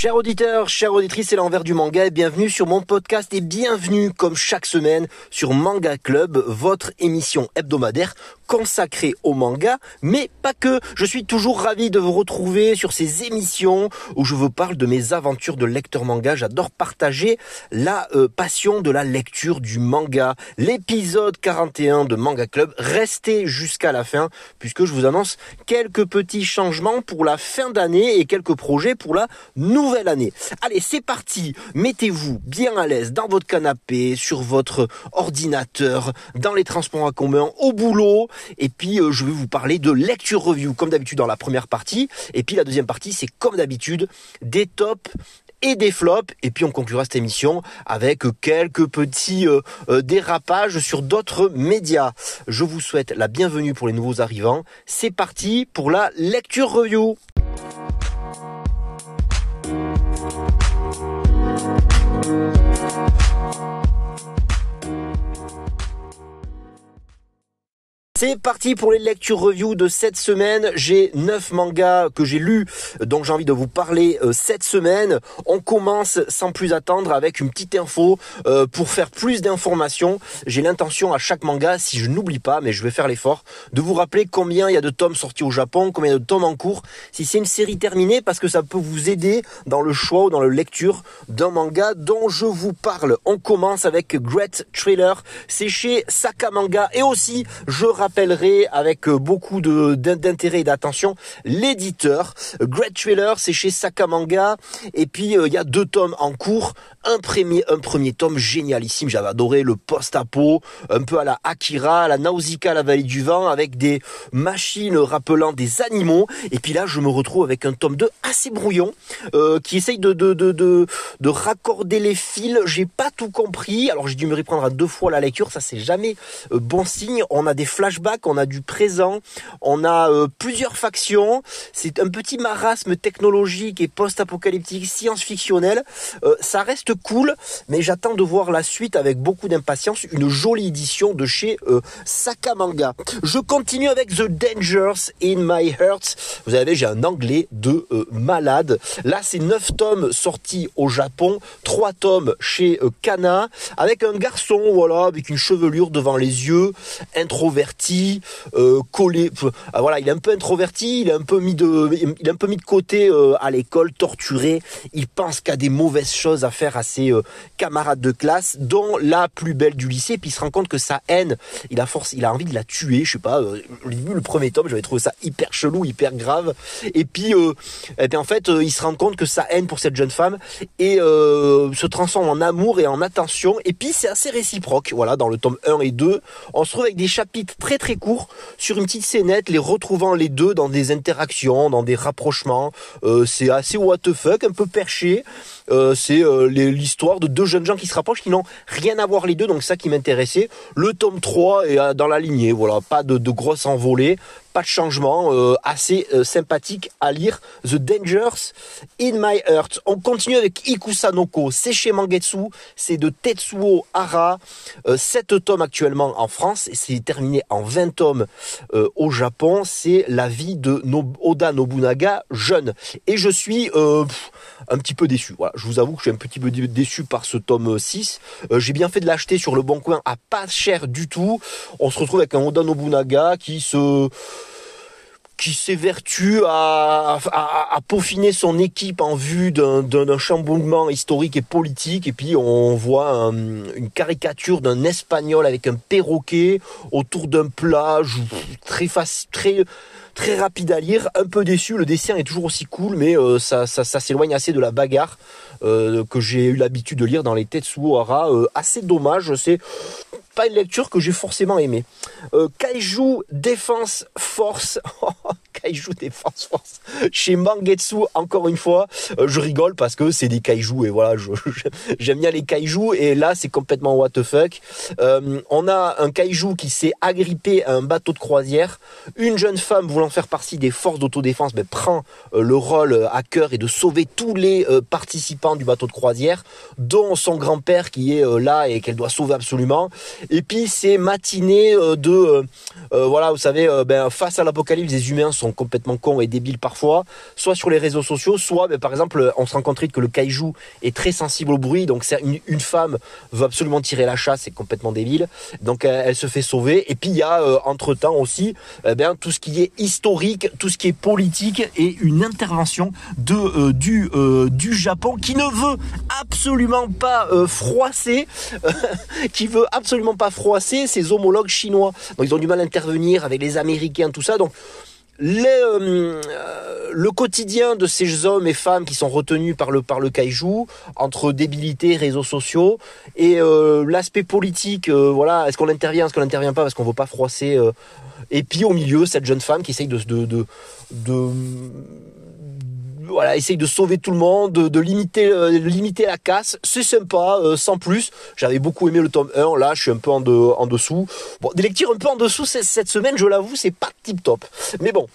Chers auditeurs, chères auditrices, c'est l'envers du manga et bienvenue sur mon podcast et bienvenue comme chaque semaine sur Manga Club, votre émission hebdomadaire consacrée au manga, mais pas que. Je suis toujours ravi de vous retrouver sur ces émissions où je vous parle de mes aventures de lecteur manga. J'adore partager la euh, passion de la lecture du manga. L'épisode 41 de Manga Club, restez jusqu'à la fin puisque je vous annonce quelques petits changements pour la fin d'année et quelques projets pour la nouvelle Allez, c'est parti. Mettez-vous bien à l'aise dans votre canapé, sur votre ordinateur, dans les transports en commun, au boulot. Et puis, euh, je vais vous parler de lecture review, comme d'habitude dans la première partie. Et puis, la deuxième partie, c'est comme d'habitude, des tops et des flops. Et puis on conclura cette émission avec quelques petits euh, euh, dérapages sur d'autres médias. Je vous souhaite la bienvenue pour les nouveaux arrivants. C'est parti pour la lecture review. Thank you. C'est parti pour les lectures review de cette semaine. J'ai neuf mangas que j'ai lus, dont j'ai envie de vous parler euh, cette semaine. On commence sans plus attendre avec une petite info euh, pour faire plus d'informations. J'ai l'intention à chaque manga, si je n'oublie pas, mais je vais faire l'effort, de vous rappeler combien il y a de tomes sortis au Japon, combien de tomes en cours, si c'est une série terminée, parce que ça peut vous aider dans le choix ou dans la lecture d'un manga dont je vous parle. On commence avec Great Trailer. C'est chez Sakamanga et aussi, je rappelle rappellerai avec euh, beaucoup d'intérêt et d'attention l'éditeur. Great Trailer, c'est chez Sakamanga. Et puis, euh, il y a deux tomes en cours. Un premier, un premier tome génialissime. J'avais adoré le post-apo, un peu à la Akira, à la Nausicaa, la vallée du vent, avec des machines rappelant des animaux. Et puis là, je me retrouve avec un tome 2 assez brouillon, euh, qui essaye de, de, de, de, de raccorder les fils. J'ai pas tout compris. Alors, j'ai dû me reprendre à deux fois la lecture. Ça, c'est jamais bon signe. On a des flashs on a du présent, on a euh, plusieurs factions. C'est un petit marasme technologique et post-apocalyptique, science-fictionnel. Euh, ça reste cool, mais j'attends de voir la suite avec beaucoup d'impatience. Une jolie édition de chez euh, Sakamanga. Je continue avec The Dangers in My Heart. Vous savez, j'ai un anglais de malade. Là, c'est 9 tomes sortis au Japon, 3 tomes chez Kana, avec un garçon, voilà, avec une chevelure devant les yeux, introverti euh, collé. Ah, voilà, il est un peu introverti, il est un peu mis de, il est un peu mis de côté euh, à l'école, torturé. Il pense qu'il a des mauvaises choses à faire à ses euh, camarades de classe, dont la plus belle du lycée. Puis il se rend compte que sa haine, il a force, il a envie de la tuer. Je sais pas. le premier tome, j'avais trouvé ça hyper chelou, hyper grave. Et puis, et puis en fait, il se rend compte que sa haine pour cette jeune femme et se transforme en amour et en attention. Et puis c'est assez réciproque. Voilà, dans le tome 1 et 2, on se trouve avec des chapitres très très court sur une petite scénette, les retrouvant les deux dans des interactions, dans des rapprochements. Euh, c'est assez what the fuck, un peu perché. Euh, c'est euh, l'histoire de deux jeunes gens qui se rapprochent, qui n'ont rien à voir les deux, donc ça qui m'intéressait. Le tome 3 est dans la lignée, voilà, pas de, grosses envolées, pas de changement, euh, assez sympathique à lire. The Dangers in My Heart. On continue avec Ikusanoko, c'est chez Mangetsu, c'est de Tetsuo Hara, 7 tomes actuellement en France, et c'est terminé en 20 tomes au Japon, c'est la vie de Oda Nobunaga jeune. Et je suis un petit peu déçu. Voilà, je vous avoue que je suis un petit peu déçu par ce tome 6. Euh, j'ai bien fait de l'acheter sur le bon coin à pas cher du tout. On se retrouve avec un Oda Nobunaga qui se qui s'évertue à, à, peaufiner son équipe en vue d'un chamboulement historique et politique. Et puis on voit une caricature d'un Espagnol avec un perroquet autour d'un plage très très très rapide à lire, un peu déçu. Le dessin est toujours aussi cool, mais euh, ça, s'éloigne assez de la bagarre euh, que j'ai eu l'habitude de lire dans les Tetsuo Hara. Euh, assez dommage, c'est pas une lecture que j'ai forcément aimée. Euh, Kaiju Défense Force. Kaiju Défense Force. Chez Mangetsu, encore une fois, euh, je rigole parce que c'est des kaiju et voilà, j'aime bien les kaiju et là c'est complètement what the fuck. Euh, on a un kaiju qui s'est agrippé à un bateau de croisière. Une jeune femme voulant faire partie des forces d'autodéfense ben, prend le rôle à cœur et de sauver tous les participants du bateau de croisière, dont son grand-père qui est là et qu'elle doit sauver absolument. Et puis c'est matinée de voilà, vous savez, ben, face à l'apocalypse, les humains sont complètement cons et débiles parfois, soit sur les réseaux sociaux, soit ben, par exemple, on se rend compte que le kaiju est très sensible au bruit, donc une, femme veut absolument tirer la chasse, c'est complètement débile, donc elle, se fait sauver. Et puis il y a entre temps aussi, eh ben, tout ce qui est historique, tout ce qui est politique et une intervention de du du Japon qui ne veut absolument pas euh, froisser, qui veut absolument pas froisser ses homologues chinois. Donc ils ont du mal à intervenir avec les Américains, tout ça. Donc les, euh, le quotidien de ces hommes et femmes qui sont retenus par le, par le kaiju, entre débilité, réseaux sociaux, et euh, l'aspect politique, voilà, est-ce qu'on intervient, est-ce qu'on n'intervient pas parce qu'on veut pas froisser. et puis au milieu, cette jeune femme qui essaye de, de, de, de voilà, essaye de sauver tout le monde, de, limiter, euh, limiter la casse. C'est sympa, euh, sans plus. J'avais beaucoup aimé le tome 1, là je suis un peu en, en dessous. Bon, des lectures un peu en dessous cette semaine, je l'avoue, c'est pas tip top. Mais bon,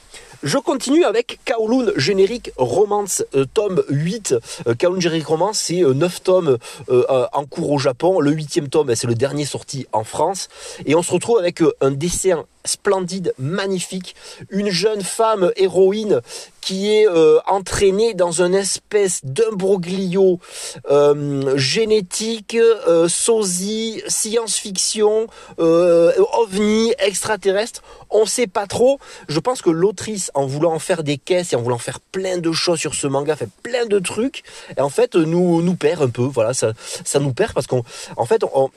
je continue avec Kowloon Générique Romance, euh, tome 8. Euh, Kowloon Générique Romance, c'est 9 tomes en cours au Japon. Le huitième tome, ben, c'est le dernier sorti en France. Et on se retrouve avec un dessin splendide, magnifique, une jeune femme héroïne qui est euh, entraînée dans une espèce d'imbroglio euh, génétique, euh, sosie, science-fiction, euh, ovni, extraterrestre. On sait pas trop. Je pense que l'autrice, en voulant en faire des caisses et en voulant faire plein de choses sur ce manga, fait plein de trucs. Et en fait, nous nous perd un peu. Voilà, ça, ça nous perd parce qu'en en fait, on,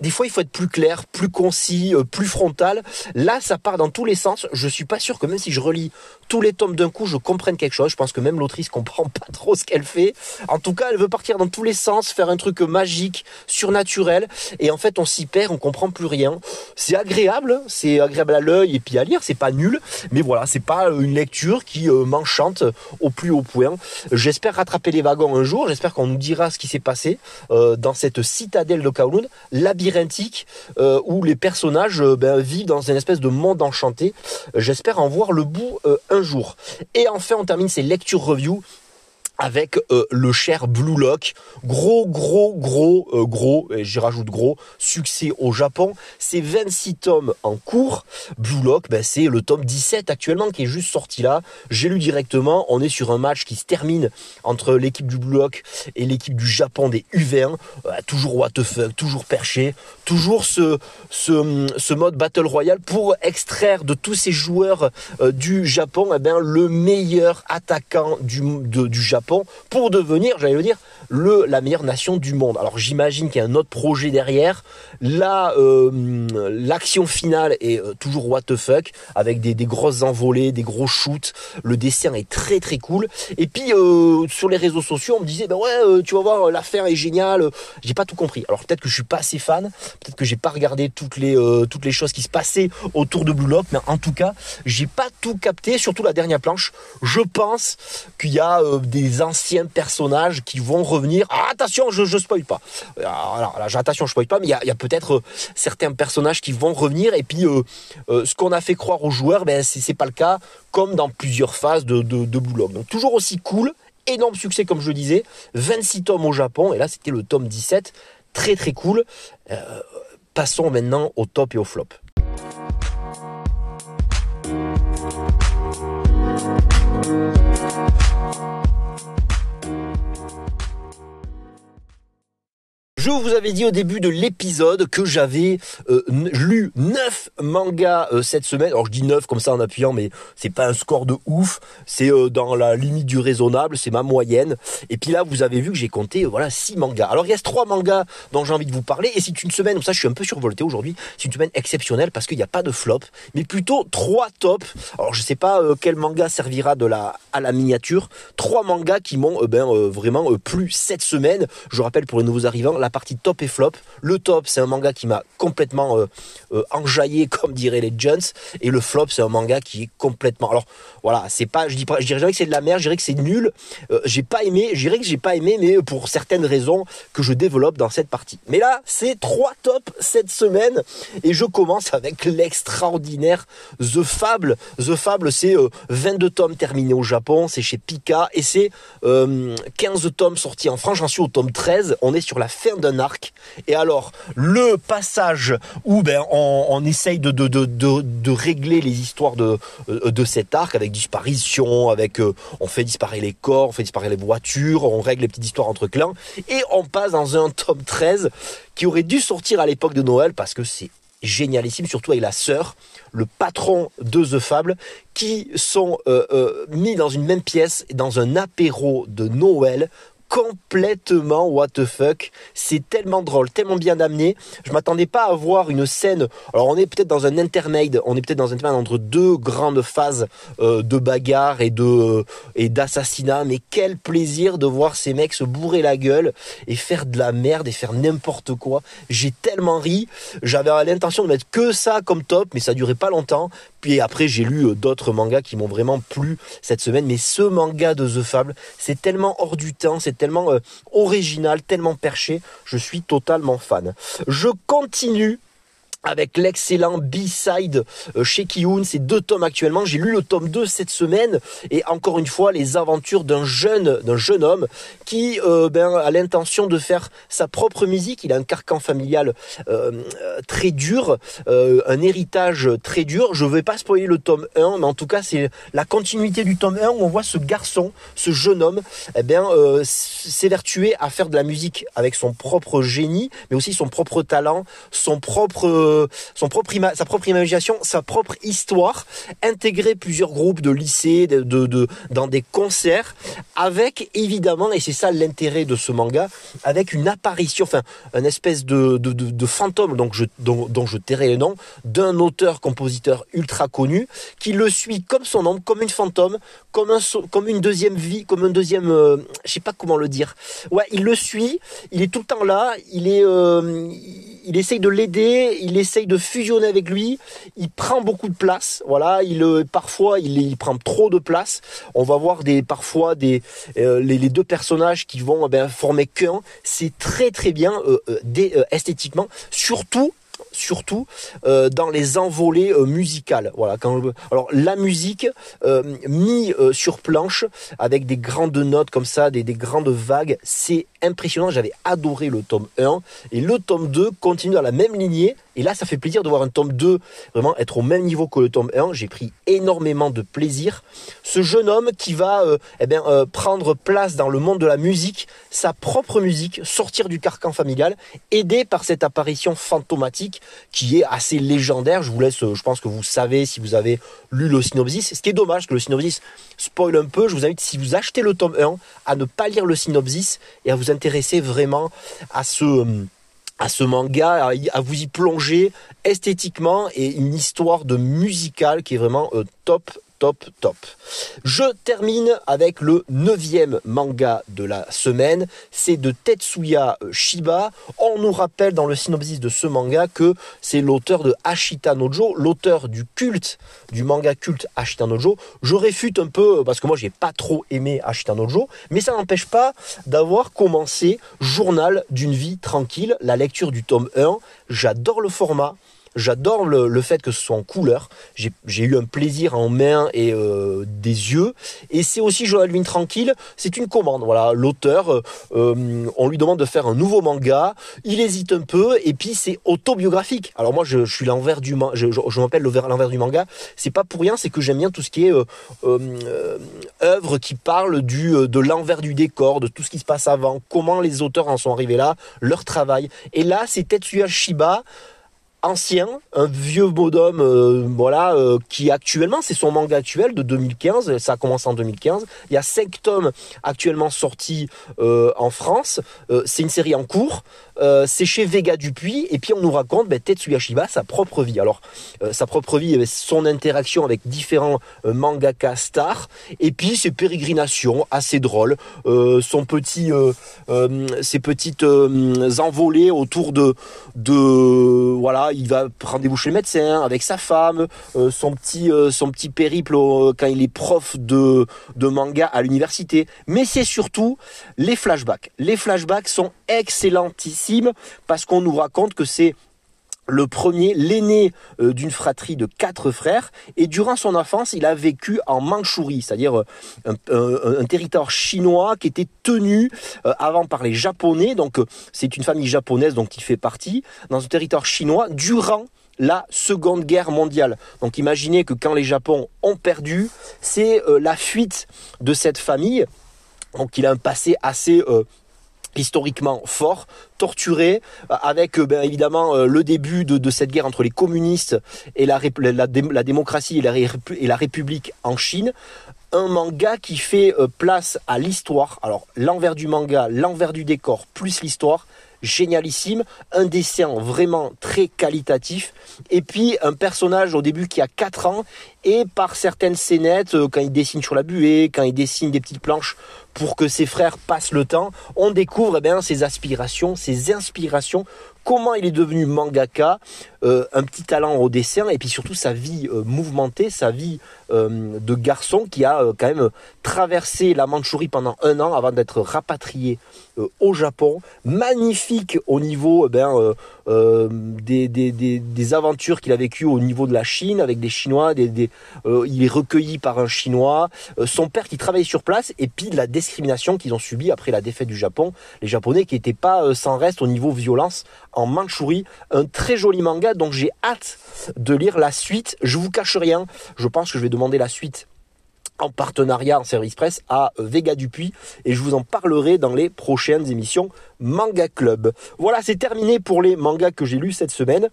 des fois il faut être plus clair, plus concis, euh, plus frontal. Là, ça part dans tous les sens. Je suis pas sûr que même si je relis tous les tomes d'un coup, je comprenne quelque chose. Je pense que même l'autrice comprend pas trop ce qu'elle fait. En tout cas, elle veut partir dans tous les sens, faire un truc magique, surnaturel, et en fait, on s'y perd, on comprend plus rien. C'est agréable, c'est agréable à l'œil et puis à lire. C'est pas nul, mais voilà, c'est pas une lecture qui euh, m'enchante au plus haut point. J'espère rattraper les wagons un jour. J'espère qu'on nous dira ce qui s'est passé euh, dans cette citadelle de Kowloon, euh, où les personnages ben, vivent dans une espèce de monde enchanté. J'espère en voir le bout un jour. Et enfin, on termine ces lectures review avec euh, le cher Blue Lock. Gros, gros, gros, euh, gros, et j'y rajoute gros, succès au Japon. C'est 26 tomes en cours. Blue Lock, ben, c'est le tome 17 actuellement qui est juste sorti là. J'ai lu directement. On est sur un match qui se termine entre l'équipe du Blue Lock et l'équipe du Japon des U20. Euh, toujours what the fuck, toujours perché, toujours ce, mode Battle Royale pour extraire de tous ces joueurs du Japon eh ben, le meilleur attaquant du, du Japon pour devenir, j'allais dire, le, la meilleure nation du monde. Alors j'imagine qu'il y a un autre projet derrière. Là, euh, l'action finale est euh, toujours what the fuck, avec des, des, grosses envolées, des gros shoots. Le dessin est très très cool. Et puis euh, sur les réseaux sociaux, on me disait, ben ouais, tu vas voir, l'affaire est géniale. J'ai pas tout compris. Alors peut-être que je suis pas assez fan, peut-être que j'ai pas regardé toutes les toutes les choses qui se passaient autour de Blue Lock, mais en tout cas, j'ai pas tout capté, surtout la dernière planche. Je pense qu'il y a des anciens personnages qui vont Ah, attention, je ne spoil pas. Alors, là, attention, je spoil pas, mais il y a, peut-être euh, certains personnages qui vont revenir. Et puis, euh, euh, ce qu'on a fait croire aux joueurs, ben, c'est pas le cas, comme dans plusieurs phases de, de. Donc, toujours aussi cool. Énorme succès, comme je le disais. 26 tomes au Japon. Et là, c'était le tome 17. Très, très cool. passons maintenant au top et au flop. Je vous avais dit au début de l'épisode que j'avais euh, lu 9 mangas euh, cette semaine. Alors je dis 9 comme ça en appuyant, mais c'est pas un score de ouf. C'est euh, dans la limite du raisonnable, c'est ma moyenne. Et puis là, vous avez vu que j'ai compté voilà 6 mangas. Alors il reste 3 mangas dont j'ai envie de vous parler. Et c'est une semaine, comme ça je suis un peu survolté aujourd'hui, c'est une semaine exceptionnelle parce qu'il n'y a pas de flop, mais plutôt 3 tops. Alors je sais pas quel manga servira de la, à la miniature. 3 mangas qui m'ont ben, vraiment plu cette semaine. Je rappelle pour les nouveaux arrivants, la partie top et flop. Le top, c'est un manga qui m'a complètement euh, euh, enjaillé, comme diraient les Jones. Et le flop, c'est un manga qui est complètement. Alors voilà, c'est pas, je dis pas, je dirais que c'est de la merde, je dirais que c'est nul. Euh, j'ai pas aimé, je dirais que j'ai pas aimé, mais pour certaines raisons que je développe dans cette partie. Mais là, c'est trois tops cette semaine, et je commence avec l'extraordinaire The Fable. The Fable, c'est 22 tomes terminés au Japon, c'est chez Pika, et c'est 15 tomes sortis en France. J'en suis au tome 13. On est sur la fin d'un arc. Et alors, le passage où ben, on, essaye de, de, de, de, régler les histoires de, de cet arc avec disparition, avec on fait disparaître les corps, on fait disparaître les voitures, on règle les petites histoires entre clans, et on passe dans un tome 13 qui aurait dû sortir à l'époque de Noël parce que c'est génialissime, surtout avec la sœur, le patron de The Fable, qui sont euh, euh, mis dans une même pièce, dans un apéro de Noël complètement what the fuck. C'est tellement drôle, tellement bien amené. Je m'attendais pas à voir une scène. Alors on est peut-être dans un intermade, on est peut-être dans un intermade entre deux grandes phases euh, de bagarre et de et d'assassinat. Mais quel plaisir de voir ces mecs se bourrer la gueule et faire de la merde et faire n'importe quoi. J'ai tellement ri. J'avais l'intention de mettre que ça comme top, mais ça durait pas longtemps. Puis après j'ai lu euh, d'autres mangas qui m'ont vraiment plu cette semaine. Mais ce manga de The Fable, c'est tellement hors du temps, c'est tellement euh, original, tellement perché. Je suis totalement fan. Je continue avec l'excellent B-Side euh, chez Kiyun, c'est deux tomes actuellement. J'ai lu le tome 2 cette semaine et encore une fois les aventures d'un jeune d'un jeune homme qui euh, ben, a l'intention de faire sa propre musique. Il a un carcan familial euh, très dur, un héritage très dur. Je ne vais pas spoiler le tome 1, mais en tout cas c'est la continuité du tome 1 où on voit ce garçon, ce jeune homme, eh bien s'évertuer à faire de la musique avec son propre génie, mais aussi son propre talent, son propre son propre sa propre imagination, sa propre histoire, intégrer plusieurs groupes de lycées, de, dans des concerts, avec évidemment, et c'est ça l'intérêt de ce manga, avec une apparition, enfin, une espèce de, fantôme, donc dont, je tairai le nom, d'un auteur-compositeur ultra connu, qui le suit comme son nom, comme une fantôme, comme, un, comme une deuxième vie, comme un deuxième, euh, je sais pas comment le dire. Ouais, il le suit, il est tout le temps là, il est, euh, essaye de l'aider, il essaye de fusionner avec lui, il prend beaucoup de place, voilà, il euh, parfois il, il prend trop de place. On va voir des parfois des euh, les, deux personnages qui vont eh ben, former qu'un. C'est très très bien euh, esthétiquement, surtout surtout dans les envolées musicales. Voilà. Quand, alors la musique euh, mis sur planche avec des grandes notes comme ça, des grandes vagues, c'est impressionnant. J'avais adoré le tome 1 et le tome 2 continue dans la même lignée et là, ça fait plaisir de voir un tome 2 vraiment être au même niveau que le tome 1. J'ai pris énormément de plaisir. Ce jeune homme qui va euh, eh bien, euh, prendre place dans le monde de la musique, sa propre musique, sortir du carcan familial, aidé par cette apparition fantomatique qui est assez légendaire. Je vous laisse, euh, je pense que vous savez si vous avez lu le synopsis. Ce qui est dommage que le synopsis spoil un peu. Je vous invite, si vous achetez le tome 1, à ne pas lire le synopsis et à vous intéresser vraiment à ce ce manga, à, vous y plonger esthétiquement et une histoire de musical qui est vraiment euh, top top, top. Je termine avec le neuvième manga de la semaine. C'est de Tetsuya Shiba. On nous rappelle dans le synopsis de ce manga que c'est l'auteur de Ashita Nojo, l'auteur du culte, du manga culte Ashita Nojo. Je réfute un peu, parce que moi j'ai pas trop aimé Ashita Nojo, mais ça n'empêche pas d'avoir commencé Journal d'une vie tranquille, la lecture du tome 1. J'adore le format. J'adore le, fait que ce soit en couleur. J'ai eu un plaisir en main et euh, des yeux. Et c'est aussi Joël Vin tranquille. C'est une commande. Voilà, l'auteur, euh, euh, on lui demande de faire un nouveau manga. Il hésite un peu et puis c'est autobiographique. Alors moi, je, suis l'envers du manga. Je, je, m'appelle l'envers du manga. C'est pas pour rien. C'est que j'aime bien tout ce qui est œuvre qui parle du de l'envers du décor, de tout ce qui se passe avant, comment les auteurs en sont arrivés là, leur travail. Et là, c'est Tetsuya Shiba ancien, un vieux bonhomme, euh, voilà, euh, qui actuellement, c'est son manga actuel de 2015, ça a commencé en 2015. Il y a cinq tomes actuellement sortis euh, en France. c'est une série en cours. C'est chez Vega Dupuis et puis on nous raconte ben, Tetsuya Shiba sa propre vie. Alors sa propre vie, ben, son interaction avec différents mangaka stars et puis ses pérégrinations assez drôles, son petit, ses petites envolées autour de, de voilà il va rendez-vous chez le médecin avec sa femme, euh, son petit euh, son petit périple quand il est prof de de manga à l'université. Mais c'est surtout les flashbacks. Les flashbacks sont excellentissimes parce qu'on nous raconte que c'est le premier, l'aîné euh, d'une fratrie de quatre frères, et durant son enfance, il a vécu en Mandchourie, c'est-à-dire euh, un, territoire chinois qui était tenu euh, avant par les Japonais, donc c'est une famille japonaise dont il fait partie, dans un territoire chinois durant la Seconde Guerre mondiale. Donc imaginez que quand les Japons ont perdu, c'est la fuite de cette famille. Donc il a un passé assez historiquement fort, torturé, euh, avec euh, ben, évidemment euh, le début de, cette guerre entre les communistes et la, démocratie et la République en Chine. Un manga qui fait place à l'histoire. Alors l'envers du manga, l'envers du décor, plus l'histoire, génialissime, un dessin vraiment très qualitatif, et puis un personnage au début qui a 4 ans, et par certaines scénettes, quand il dessine sur la buée, quand il dessine des petites planches pour que ses frères passent le temps, on découvre eh bien, ses aspirations, ses inspirations, comment il est devenu mangaka, euh, un petit talent au dessin et puis surtout sa vie euh, mouvementée, sa vie euh, de garçon qui a quand même traversé la Mandchourie pendant un an avant d'être rapatrié au Japon. Magnifique au niveau eh ben, des, des, aventures qu'il a vécues au niveau de la Chine avec des Chinois. Il est recueilli par un Chinois. son père qui travaillait sur place et puis la discrimination qu'ils ont subie après la défaite du Japon. Les Japonais qui n'étaient pas sans reste au niveau violence en Mandchourie. Un très joli manga donc j'ai hâte de lire la suite. Je vous cache rien, je pense que je vais demander la suite en partenariat en service presse à Vega Dupuis et je vous en parlerai dans les prochaines émissions Manga Club. Voilà, c'est terminé pour les mangas que j'ai lus cette semaine.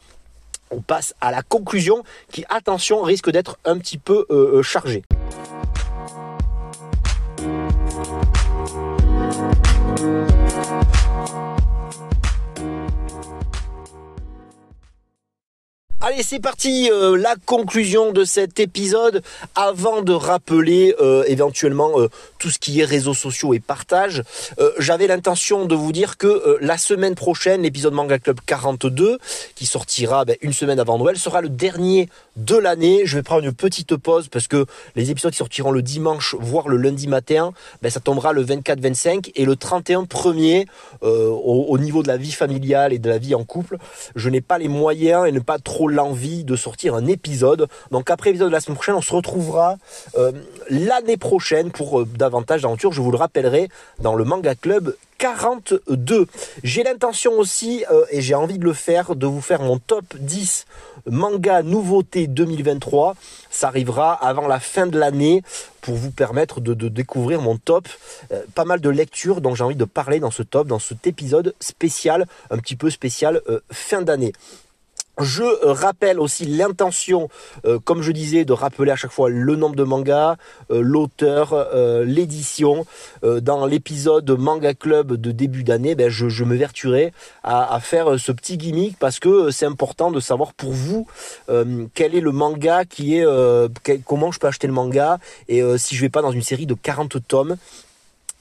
On passe à la conclusion qui, attention, risque d'être un petit peu euh, euh, chargée. Allez, c'est parti, euh, la conclusion de cet épisode. Avant de rappeler euh, éventuellement euh, tout ce qui est réseaux sociaux et partage, j'avais l'intention de vous dire que la semaine prochaine, l'épisode Manga Club 42, qui sortira ben, une semaine avant Noël, sera le dernier de l'année. Je vais prendre une petite pause parce que les épisodes qui sortiront le dimanche, voire le lundi matin, ben, ça tombera le 24-25 et le 31 premier au, au niveau de la vie familiale et de la vie en couple. Je n'ai pas les moyens et ne pas trop l'envie de sortir un épisode. Donc après l'épisode de la semaine prochaine, on se retrouvera euh, l'année prochaine pour euh, davantage d'aventures. Je vous le rappellerai dans le Manga Club 42. J'ai l'intention aussi, euh, et j'ai envie de le faire, de vous faire mon top 10 manga nouveauté 2023. Ça arrivera avant la fin de l'année pour vous permettre de, découvrir mon top. pas mal de lectures dont j'ai envie de parler dans ce top, dans cet épisode spécial, un petit peu spécial fin d'année. Je euh, rappelle aussi l'intention, euh, comme je disais, de rappeler à chaque fois le nombre de mangas, euh, l'auteur, l'édition. dans l'épisode Manga Club de début d'année, ben, je, me vertuerai à, faire ce petit gimmick parce que c'est important de savoir pour vous quel est le manga qui est, comment je peux acheter le manga et si je vais pas dans une série de 40 tomes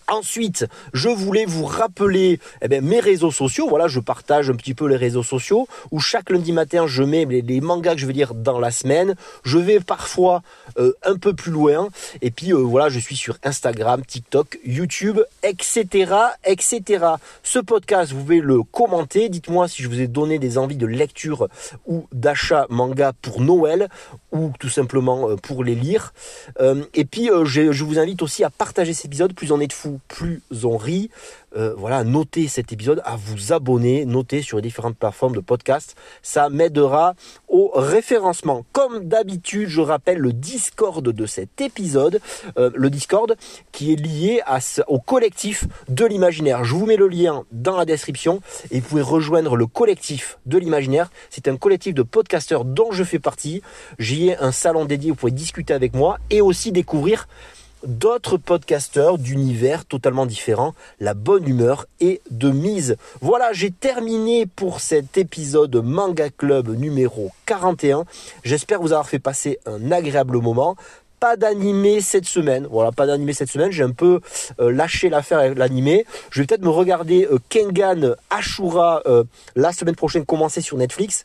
Ensuite, je voulais vous rappeler eh mes réseaux sociaux. Voilà, je partage un petit peu les réseaux sociaux où chaque lundi matin, je mets les, mangas que je veux dire dans la semaine. Je vais parfois euh, un peu plus loin. Et puis euh, voilà, je suis sur Instagram, TikTok, YouTube, etc., etc. Ce podcast, vous pouvez le commenter. Dites-moi si je vous ai donné des envies de lecture ou d'achat manga pour Noël ou tout simplement euh, pour les lire. et puis, je, je vous invite aussi à partager cet épisode. Plus on est de fou, plus on rit. Euh, voilà, notez cet épisode, à vous abonner, notez sur les différentes plateformes de podcast. Ça m'aidera au référencement. Comme d'habitude, je rappelle le Discord de cet épisode, euh, le Discord qui est lié au collectif de l'imaginaire. Je vous mets le lien dans la description et vous pouvez rejoindre le collectif de l'imaginaire. C'est un collectif de podcasteurs dont je fais partie. J'y ai un salon dédié, vous pouvez discuter avec moi et aussi découvrir d'autres podcasteurs d'univers totalement différents. La bonne humeur est de mise. Voilà, j'ai terminé pour cet épisode Manga Club numéro 41. J'espère vous avoir fait passer un agréable moment pas d'animé cette semaine. Voilà, pas d'animé cette semaine. J'ai un peu euh, lâché l'affaire avec l'animé. Je vais peut-être me regarder euh, Kengan Ashura euh, la semaine prochaine commencer sur Netflix.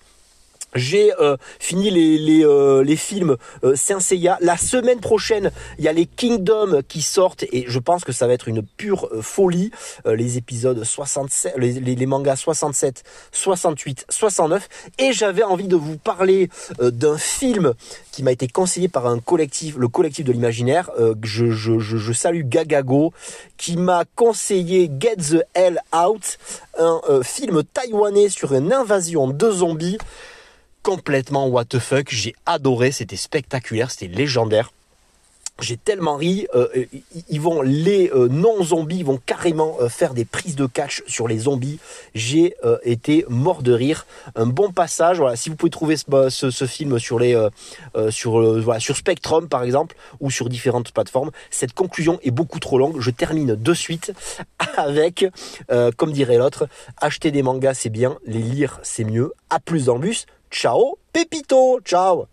J'ai euh, fini les, les, euh, les films euh, Saint Seiya. La semaine prochaine, il y a les Kingdom qui sortent et je pense que ça va être une pure euh, folie. les épisodes 67, les, les, mangas 67, 68, 69. Et j'avais envie de vous parler d'un film qui m'a été conseillé par un collectif, le collectif de l'imaginaire. Je, je, je, je, salue Gagago qui m'a conseillé Get the Hell Out, un film taïwanais sur une invasion de zombies complètement what the fuck. J'ai adoré, c'était spectaculaire, c'était légendaire. J'ai tellement ri, euh, vont les euh, non-zombies vont carrément euh, faire des prises de catch sur les zombies. J'ai été mort de rire. Un bon passage. Voilà, si vous pouvez trouver ce, film sur les sur voilà, Spectrum par exemple ou sur différentes plateformes, cette conclusion est beaucoup trop longue. Je termine de suite avec, comme dirait l'autre, acheter des mangas c'est bien, les lire c'est mieux. À plus dans. Ciao, Pepito, ciao